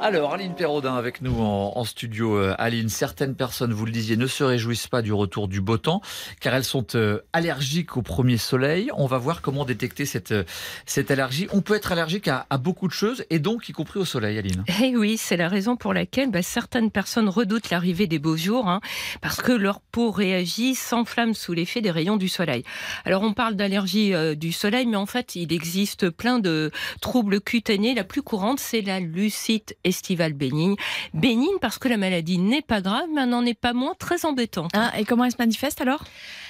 Alors, Aline Perraudin avec nous en, studio. Euh, Aline, certaines personnes, vous le disiez, ne se réjouissent pas du retour du beau temps car elles sont euh, allergiques au premier soleil. On va voir comment détecter cette, euh, cette allergie. On peut être allergique à, beaucoup de choses et donc y compris au soleil, Aline. Eh oui, c'est la raison pour laquelle bah, certaines personnes redoutent l'arrivée des beaux jours, hein, parce que leur peau réagit, s'enflamme sous l'effet des rayons du soleil. Alors on parle d'allergie du soleil, mais en fait il existe plein de troubles cutanés. La plus courante, c'est la lucite estivale bénigne. Bénigne parce que la maladie n'est pas grave, mais n'en est pas moins très embêtante. Ah, et comment elle se manifeste alors?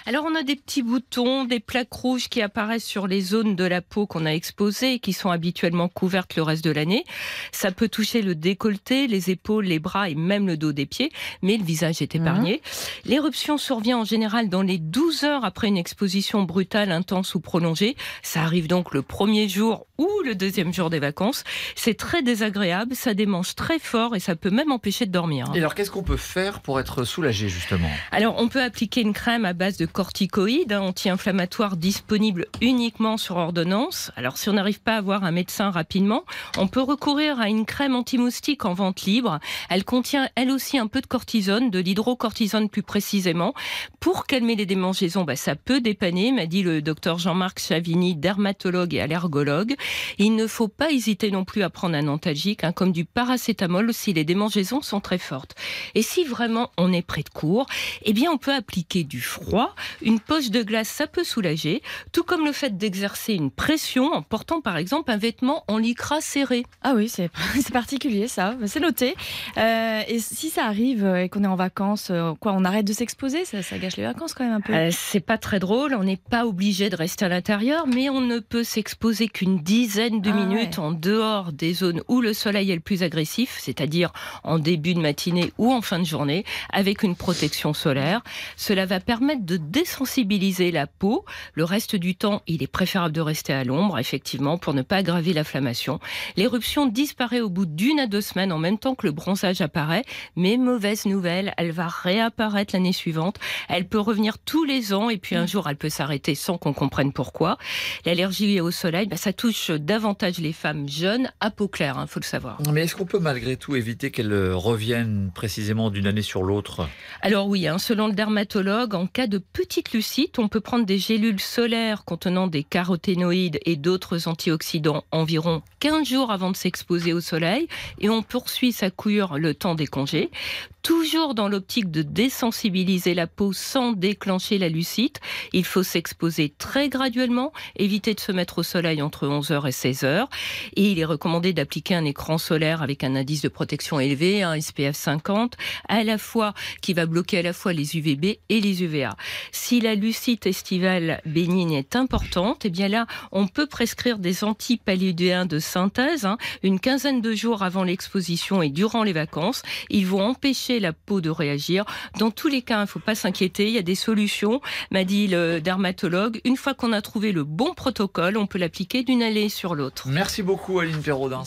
Alors on a des petits boutons, des plaques rouges qui apparaissent sur les zones de la peau qu'on a exposées et qui sont habituellement couvertes le reste de l'année. Ça peut toucher le décolleté, les épaules, les bras et même le dos des pieds, mais le visage est épargné. L'éruption survient en général dans les 12 heures après une exposition brutale, intense ou prolongée. Ça arrive donc le premier jour ou le deuxième jour des vacances. C'est très désagréable, ça démange très fort et ça peut même empêcher de dormir. Et alors, qu'est-ce qu'on peut faire pour être soulagé, justement? Alors, on peut appliquer une crème à base de corticoïdes, hein, anti-inflammatoire disponible uniquement sur ordonnance. Alors, si on n'arrive pas à avoir un médecin rapidement, on peut recourir à une crème anti-moustique en vente libre. Elle contient, elle aussi, un peu de cortisone, de l'hydrocortisone plus précisément. Pour calmer les démangeaisons, bah, ça peut dépanner, m'a dit le docteur Jean-Marc Chavini, dermatologue et allergologue. Il ne faut pas hésiter non plus à prendre un antalgique, hein, comme du paracétamol si les démangeaisons sont très fortes. Et si vraiment on est près de court, eh bien on peut appliquer du froid. Une poche de glace, ça peut soulager, tout comme le fait d'exercer une pression en portant par exemple un vêtement en lycra serré. Ah oui, c'est particulier ça, c'est noté. Euh, et si ça arrive euh, et qu'on est en vacances, euh, quoi, on arrête de s'exposer? Ça, ça gâche les vacances quand même un peu. Euh, c'est pas très drôle, on n'est pas obligé de rester à l'intérieur, mais on ne peut s'exposer qu'une dizaine de Ah minutes ouais. en dehors des zones où le soleil est le plus agressif, c'est-à-dire en début de matinée ou en fin de journée, avec une protection solaire. Cela va permettre de désensibiliser la peau. Le reste du temps, il est préférable de rester à l'ombre, effectivement, pour ne pas aggraver l'inflammation. L'éruption disparaît au bout d'une à deux semaines en même temps que le bronzage apparaît, mais mauvaise nouvelle, elle va réapparaître l'année suivante. Elle peut revenir tous les ans et puis un jour elle peut s'arrêter sans qu'on comprenne pourquoi. L'allergie au soleil, bah, ça touche davantage les femmes jeunes à peau claire, il faut le savoir. Mais est-ce qu'on peut malgré tout éviter qu'elle euh, revienne précisément d'une année sur l'autre? Alors oui, hein, selon le dermatologue, en cas de petite lucite, on peut prendre des gélules solaires contenant des caroténoïdes et d'autres antioxydants environ 15 jours avant de s'exposer au soleil et on poursuit sa cure le temps des congés. Toujours dans l'optique de désensibiliser la peau sans déclencher la lucite, il faut s'exposer très graduellement, éviter de se mettre au soleil entre 11h et 16h et il est recommandé d'appliquer un écran solaire avec un indice de protection élevé, un SPF 50, à la fois qui va bloquer à la fois les UVB et les UVA. Si la lucite estivale bénigne est importante, eh bien là, on peut prescrire des antipaludéens de synthèse, hein, une quinzaine de jours avant l'exposition et durant les vacances. Ils vont empêcher la peau de réagir. Dans tous les cas, il ne faut pas s'inquiéter, il y a des solutions, m'a dit le dermatologue. Une fois qu'on a trouvé le bon protocole, on peut l'appliquer d'une allée sur l'autre. Merci beaucoup, Aline Perraudin.